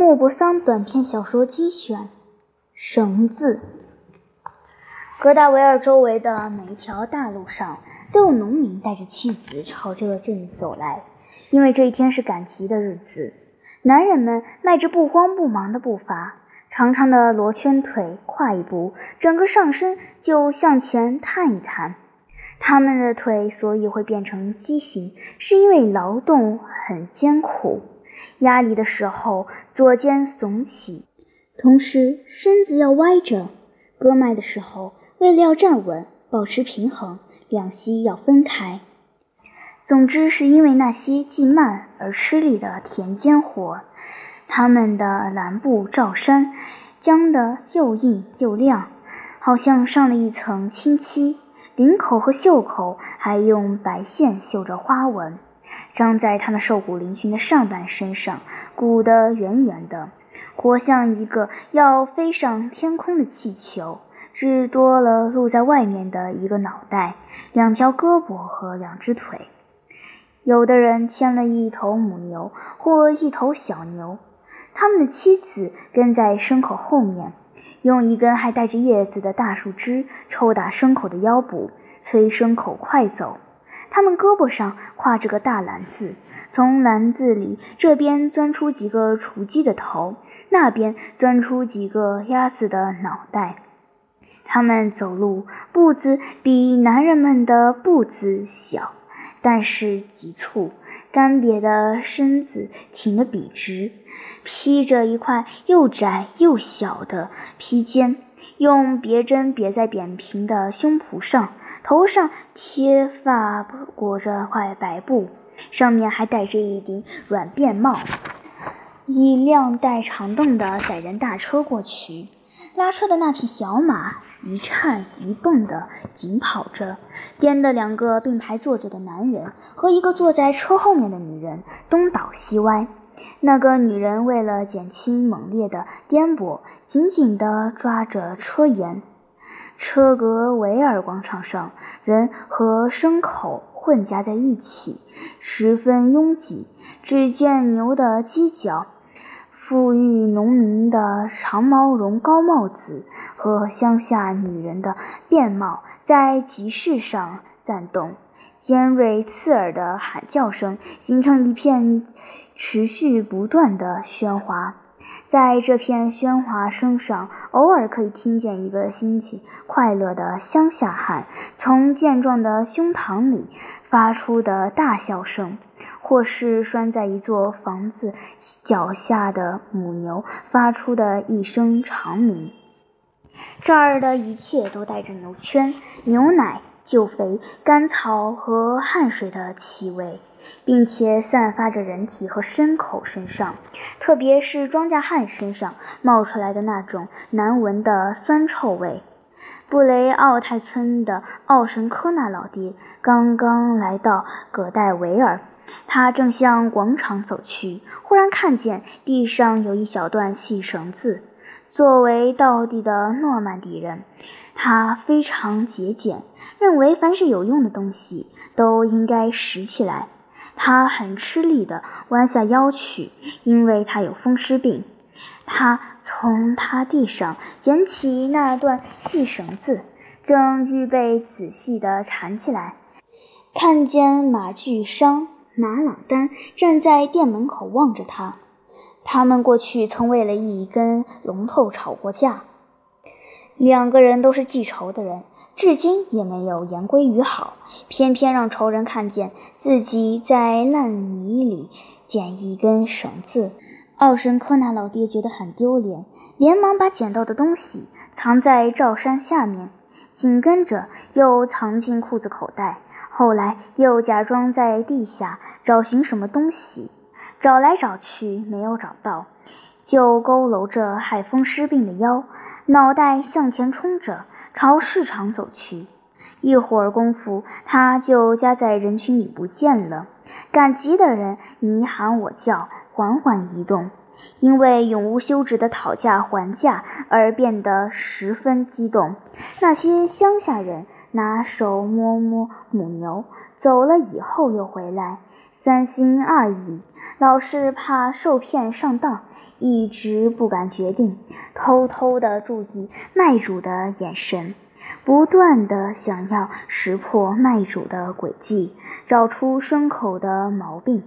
莫泊桑短篇小说精选，绳子。格达维尔周围的每一条大路上，都有农民带着妻子朝这个镇走来，因为这一天是赶集的日子。男人们迈着不慌不忙的步伐，长长的罗圈腿，跨一步，整个上身就向前探一探。他们的腿所以会变成畸形，是因为劳动很艰苦。压力的时候，左肩耸起，同时身子要歪着；割麦的时候，为了要站稳、保持平衡，两膝要分开。总之，是因为那些既慢而吃力的田间活，他们的蓝布罩衫浆得又硬又亮，好像上了一层清漆，领口和袖口还用白线绣着花纹。长在他那瘦骨嶙峋的上半身上，鼓得圆圆的，活像一个要飞上天空的气球，只多了露在外面的一个脑袋、两条胳膊和两只腿。有的人牵了一头母牛或一头小牛，他们的妻子跟在牲口后面，用一根还带着叶子的大树枝抽打牲口的腰部，催牲口快走。他们胳膊上挎着个大篮子，从篮子里这边钻出几个雏鸡的头，那边钻出几个鸭子的脑袋。他们走路步子比男人们的步子小，但是急促，干瘪的身子挺得笔直，披着一块又窄又小的披肩，用别针别在扁平的胸脯上。头上贴发裹着块白布，上面还戴着一顶软便帽。一辆带长凳的载人大车过去，拉车的那匹小马一颤一蹦地紧跑着，颠得两个并排坐着的男人和一个坐在车后面的女人东倒西歪。那个女人为了减轻猛烈的颠簸，紧紧地抓着车沿。车格维尔广场上，人和牲口混杂在一起，十分拥挤。只见牛的犄角、富裕农民的长毛绒高帽子和乡下女人的便帽在集市上颤动，尖锐刺耳的喊叫声形成一片持续不断的喧哗。在这片喧哗声上，偶尔可以听见一个心情快乐的乡下汉从健壮的胸膛里发出的大笑声，或是拴在一座房子脚下的母牛发出的一声长鸣。这儿的一切都带着牛圈、牛奶、旧肥、干草和汗水的气味。并且散发着人体和牲口身上，特别是庄稼汉身上冒出来的那种难闻的酸臭味。布雷奥泰村的奥什科纳老爹刚刚来到葛代维尔，他正向广场走去，忽然看见地上有一小段细绳子。作为道地的诺曼底人，他非常节俭，认为凡是有用的东西都应该拾起来。他很吃力地弯下腰去，因为他有风湿病。他从他地上捡起那段细绳子，正预备仔细地缠起来，看见马具商马朗丹站在店门口望着他。他们过去曾为了一根龙头吵过架，两个人都是记仇的人。至今也没有言归于好，偏偏让仇人看见自己在烂泥里捡一根绳子。奥申科纳老爹觉得很丢脸，连忙把捡到的东西藏在罩衫下面，紧跟着又藏进裤子口袋。后来又假装在地下找寻什么东西，找来找去没有找到，就佝偻着害风湿病的腰，脑袋向前冲着。朝市场走去，一会儿功夫，他就夹在人群里不见了。赶集的人你喊我叫，缓缓移动，因为永无休止的讨价还价而变得十分激动。那些乡下人拿手摸摸母牛，走了以后又回来，三心二意，老是怕受骗上当，一直不敢决定，偷偷地注意卖主的眼神，不断地想要识破卖主的诡计，找出牲口的毛病。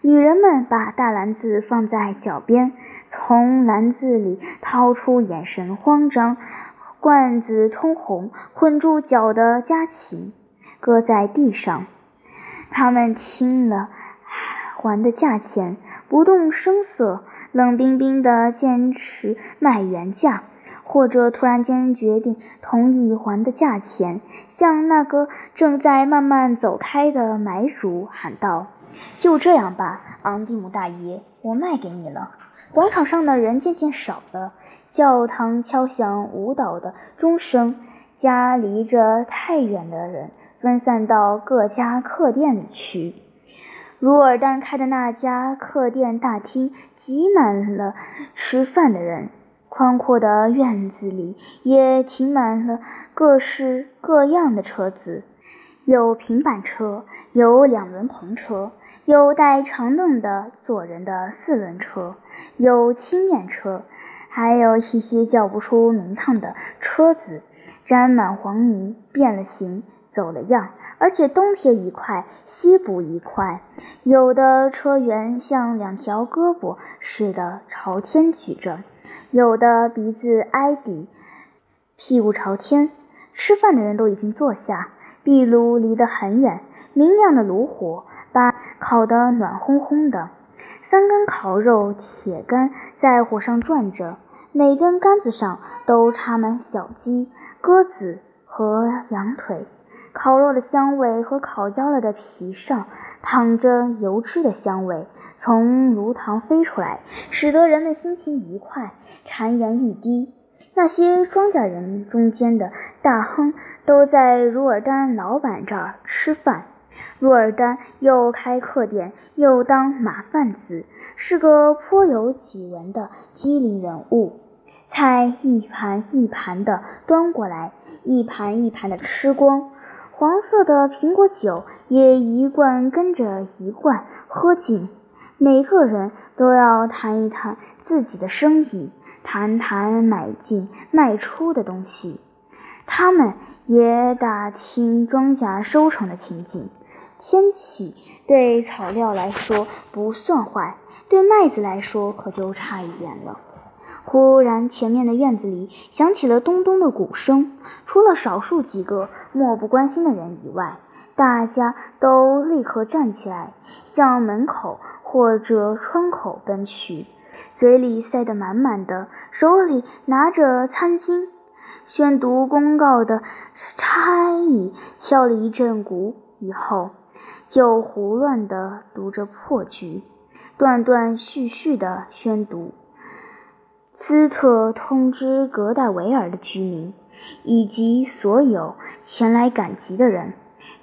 女人们把大篮子放在脚边，从篮子里掏出眼神慌张、罐子通红、捆住脚的家禽，搁在地上。他们听了还的价钱，不动声色，冷冰冰地坚持卖原价，或者突然间决定同意还的价钱，向那个正在慢慢走开的买主喊道：“就这样吧，昂蒂姆大爷，我卖给你了。”广场上的人渐渐少了，教堂敲响舞蹈的钟声，家离着太远的人。分散到各家客店里去。如尔丹开的那家客店大厅挤满了吃饭的人，宽阔的院子里也停满了各式各样的车子，有平板车，有两轮篷车，有带长凳的坐人的四轮车，有轻便车，还有一些叫不出名堂的车子，沾满黄泥，变了形。走了样，而且东贴一块，西补一块。有的车辕像两条胳膊似的朝天举着，有的鼻子挨底，屁股朝天。吃饭的人都已经坐下，壁炉离得很远，明亮的炉火把烤得暖烘烘的。三根烤肉铁杆在火上转着，每根杆子上都插满小鸡、鸽子和羊腿。烤肉的香味和烤焦了的皮上淌着油脂的香味从炉膛飞出来，使得人们心情愉快，馋涎欲滴。那些庄稼人中间的大亨都在如尔丹老板这儿吃饭。如尔丹又开客店，又当马贩子，是个颇有几闻的机灵人物。菜一盘一盘的端过来，一盘一盘的吃光。黄色的苹果酒也一罐跟着一罐喝尽，每个人都要谈一谈自己的生意，谈谈买进卖出的东西。他们也打听庄稼收成的情景。天气对草料来说不算坏，对麦子来说可就差一点了。忽然，前面的院子里响起了咚咚的鼓声。除了少数几个漠不关心的人以外，大家都立刻站起来，向门口或者窗口奔去，嘴里塞得满满的，手里拿着餐巾。宣读公告的差役敲了一阵鼓以后，就胡乱地读着破句，断断续续地宣读。斯特通知格代维尔的居民，以及所有前来赶集的人：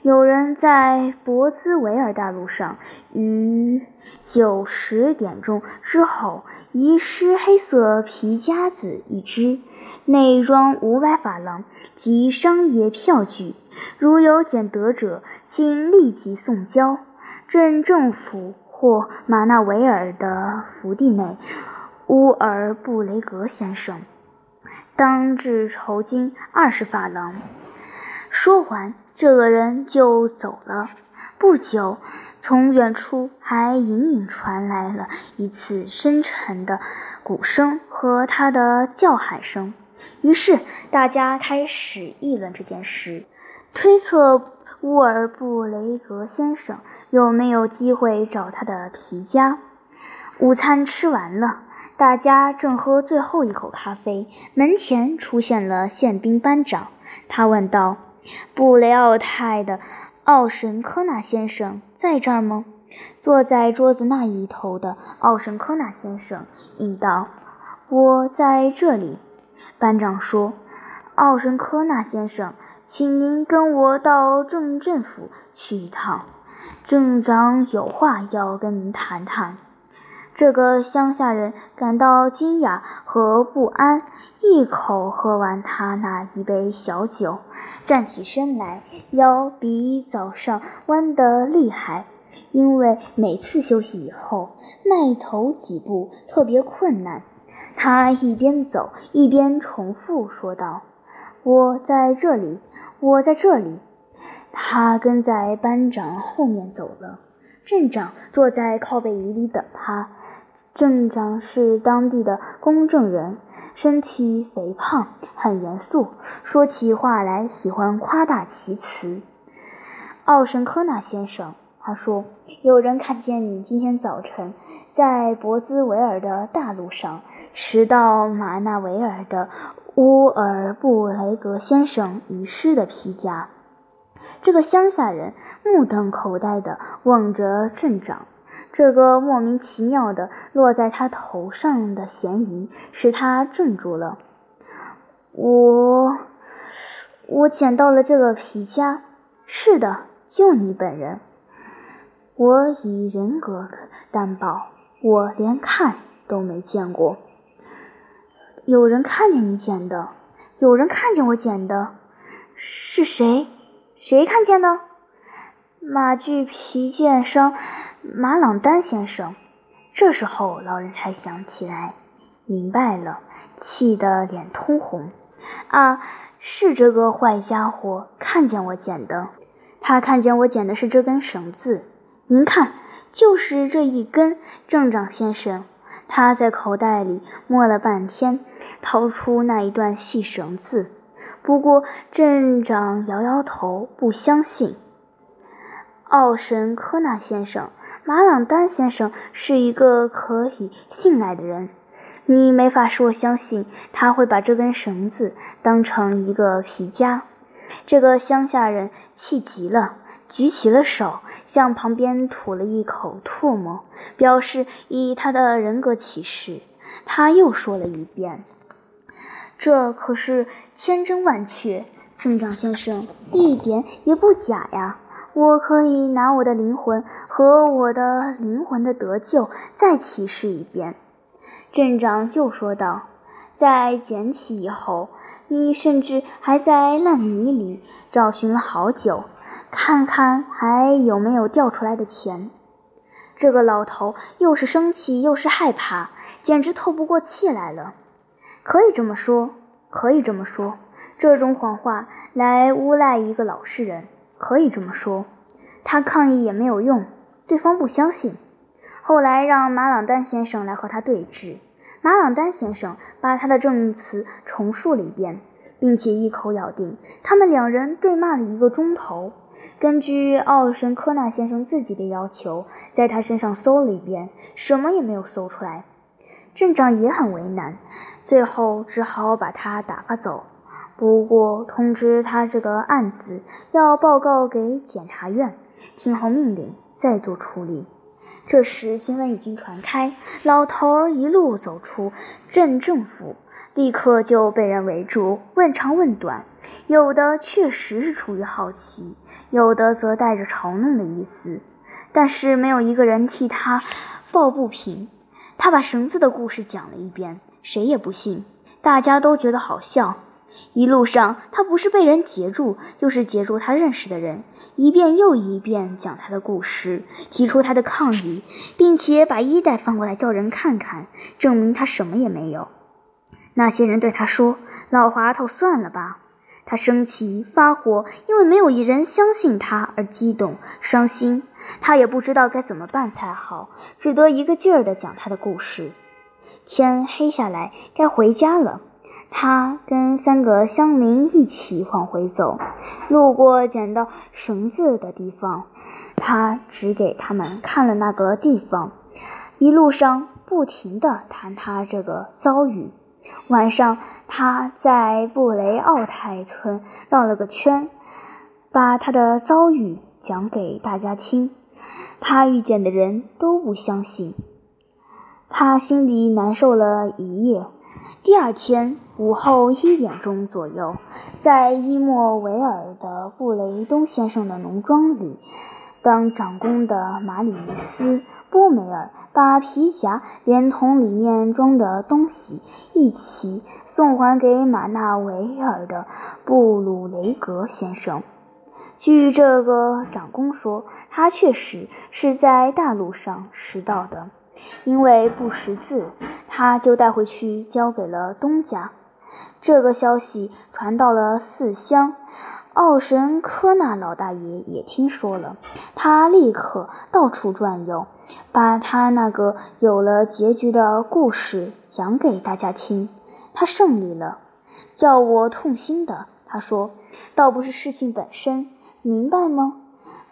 有人在博兹维尔大路上于九十点钟之后遗失黑色皮夹子一只，内装五百法郎及商业票据。如有捡得者，请立即送交镇政府或马纳维尔的福地内。乌尔布雷格先生，当至酬金二十法郎。说完，这个人就走了。不久，从远处还隐隐传来了一次深沉的鼓声和他的叫喊声。于是，大家开始议论这件事，推测乌尔布雷格先生有没有机会找他的皮夹。午餐吃完了。大家正喝最后一口咖啡，门前出现了宪兵班长。他问道：“布雷奥泰的奥什科纳先生在这儿吗？”坐在桌子那一头的奥什科纳先生应道：“我在这里。”班长说：“奥什科纳先生，请您跟我到镇政府去一趟，镇长有话要跟您谈谈。”这个乡下人感到惊讶和不安，一口喝完他那一杯小酒，站起身来，腰比早上弯得厉害，因为每次休息以后迈头几步特别困难。他一边走一边重复说道：“我在这里，我在这里。”他跟在班长后面走了。镇长坐在靠背椅里等他。镇长是当地的公证人，身体肥胖，很严肃，说起话来喜欢夸大其词。奥申科纳先生，他说：“有人看见你今天早晨在博兹维尔的大路上拾到马纳维尔的乌尔布雷格先生遗失的皮夹。”这个乡下人目瞪口呆地望着镇长。这个莫名其妙的落在他头上的嫌疑使他怔住了。我，我捡到了这个皮夹。是的，就你本人。我以人格担保，我连看都没见过。有人看见你捡的，有人看见我捡的，是谁？谁看见的？马具皮件商。马朗丹先生，这时候老人才想起来，明白了，气得脸通红。啊，是这个坏家伙看见我捡的，他看见我捡的是这根绳子。您看，就是这一根。镇长先生，他在口袋里摸了半天，掏出那一段细绳子。不过镇长摇摇头，不相信。奥神科纳先生。马朗丹先生是一个可以信赖的人，你没法使我相信他会把这根绳子当成一个皮夹。这个乡下人气急了，举起了手，向旁边吐了一口唾沫，表示以他的人格起誓。他又说了一遍：“这可是千真万确，镇长先生，一点也不假呀。”我可以拿我的灵魂和我的灵魂的得救再启示一遍。”镇长又说道，“在捡起以后，你甚至还在烂泥里找寻了好久，看看还有没有掉出来的钱。”这个老头又是生气又是害怕，简直透不过气来了。可以这么说，可以这么说，这种谎话来诬赖一个老实人。可以这么说，他抗议也没有用，对方不相信。后来让马朗丹先生来和他对峙，马朗丹先生把他的证词重述了一遍，并且一口咬定。他们两人对骂了一个钟头。根据奥申科纳先生自己的要求，在他身上搜了一遍，什么也没有搜出来。镇长也很为难，最后只好把他打发走。不过，通知他这个案子要报告给检察院，听候命令再做处理。这时新闻已经传开，老头儿一路走出镇政府，立刻就被人围住，问长问短。有的确实是出于好奇，有的则带着嘲弄的意思，但是没有一个人替他抱不平。他把绳子的故事讲了一遍，谁也不信，大家都觉得好笑。一路上，他不是被人截住，就是截住他认识的人，一遍又一遍讲他的故事，提出他的抗议，并且把衣袋翻过来叫人看看，证明他什么也没有。那些人对他说：“老滑头，算了吧。”他生气发火，因为没有一人相信他而激动伤心。他也不知道该怎么办才好，只得一个劲儿地讲他的故事。天黑下来，该回家了。他跟三个乡邻一起往回走，路过捡到绳子的地方，他指给他们看了那个地方。一路上不停地谈他这个遭遇。晚上，他在布雷奥泰村绕了个圈，把他的遭遇讲给大家听。他遇见的人都不相信，他心里难受了一夜。第二天午后一点钟左右，在伊莫维尔的布雷东先生的农庄里，当长工的马里尼斯·波梅尔把皮夹连同里面装的东西一起送还给马纳维尔的布鲁雷格先生。据这个长工说，他确实是在大路上拾到的，因为不识字，他就带回去交给了东家。这个消息传到了四乡，奥神科纳老大爷也听说了，他立刻到处转悠，把他那个有了结局的故事讲给大家听。他胜利了，叫我痛心的。他说，倒不是事情本身，明白吗？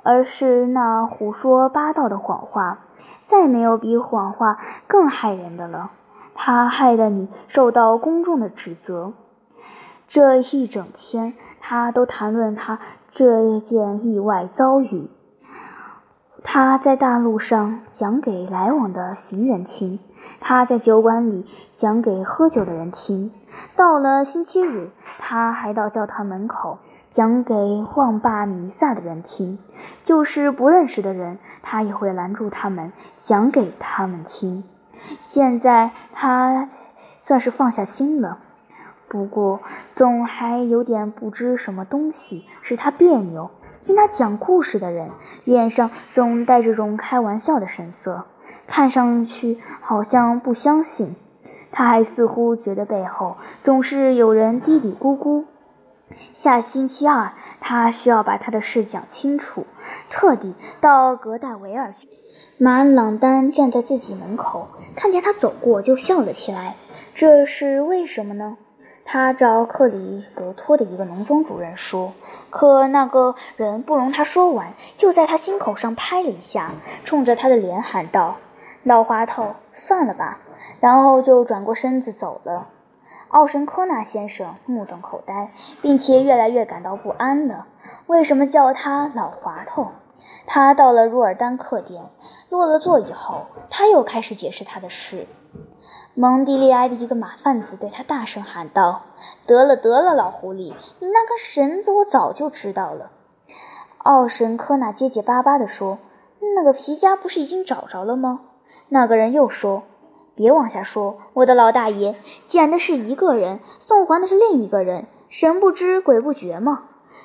而是那胡说八道的谎话，再没有比谎话更害人的了。他害得你受到公众的指责。这一整天，他都谈论他这件意外遭遇。他在大路上讲给来往的行人听，他在酒馆里讲给喝酒的人听。到了星期日，他还到教堂门口讲给望罢弥撒的人听。就是不认识的人，他也会拦住他们，讲给他们听。现在他算是放下心了，不过总还有点不知什么东西使他别扭。听他讲故事的人脸上总带着种开玩笑的神色，看上去好像不相信。他还似乎觉得背后总是有人嘀嘀咕咕。下星期二，他需要把他的事讲清楚，特地到格代维尔去。马朗丹站在自己门口，看见他走过，就笑了起来。这是为什么呢？他找克里格托的一个农庄主人说，可那个人不容他说完，就在他心口上拍了一下，冲着他的脸喊道：“老滑头，算了吧。”然后就转过身子走了。奥申科纳先生目瞪口呆，并且越来越感到不安了。为什么叫他老滑头？他到了若尔丹客店，落了座以后，他又开始解释他的事。蒙迪利埃的一个马贩子对他大声喊道：“得了，得了，老狐狸，你那根绳子我早就知道了。”奥神科纳结结巴巴地说：“那个皮夹不是已经找着了吗？”那个人又说：“别往下说，我的老大爷，捡的是一个人，送还的是另一个人，神不知鬼不觉吗？”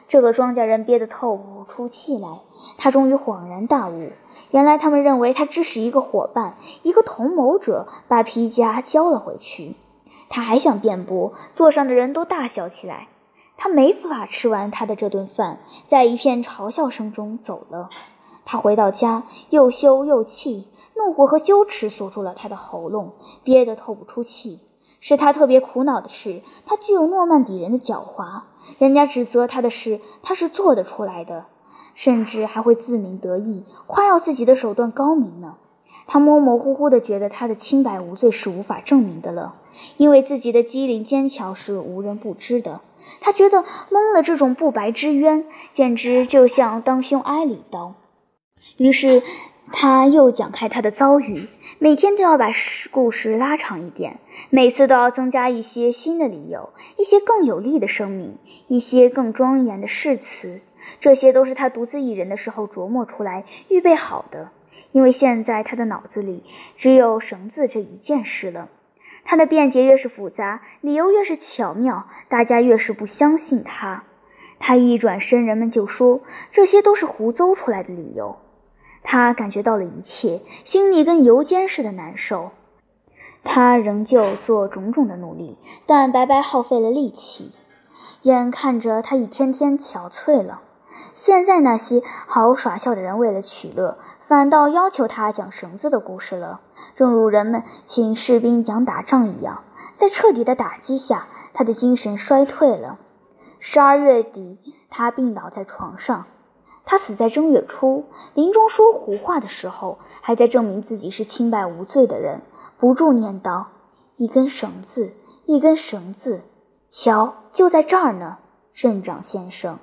这个庄稼人憋得透不出气来，他终于恍然大悟。原来他们认为他只是一个伙伴，一个同谋者，把皮夹交了回去。他还想辩驳，座上的人都大笑起来。他没法吃完他的这顿饭，在一片嘲笑声中走了。他回到家，又羞又气，怒火和羞耻锁住了他的喉咙，憋得透不出气。使他特别苦恼的是，他具有诺曼底人的狡猾。人家指责他的事，他是做得出来的，甚至还会自鸣得意，夸耀自己的手段高明呢。他模模糊糊地觉得他的清白无罪是无法证明的了，因为自己的机灵坚强是无人不知的。他觉得蒙了这种不白之冤，简直就像当胸挨了一刀。于是。他又讲开他的遭遇，每天都要把故事拉长一点，每次都要增加一些新的理由，一些更有力的声明，一些更庄严的誓词。这些都是他独自一人的时候琢磨出来、预备好的。因为现在他的脑子里只有绳子这一件事了。他的辩解越是复杂，理由越是巧妙，大家越是不相信他。他一转身，人们就说这些都是胡诌出来的理由。他感觉到了一切，心里跟油煎似的难受。他仍旧做种种的努力，但白白耗费了力气。眼看着他一天天憔悴了。现在那些好耍笑的人，为了取乐，反倒要求他讲绳子的故事了，正如人们请士兵讲打仗一样。在彻底的打击下，他的精神衰退了。十二月底，他病倒在床上。他死在正月初，临终说胡话的时候，还在证明自己是清白无罪的人，不住念叨：“一根绳子，一根绳子，瞧，就在这儿呢，镇长先生。”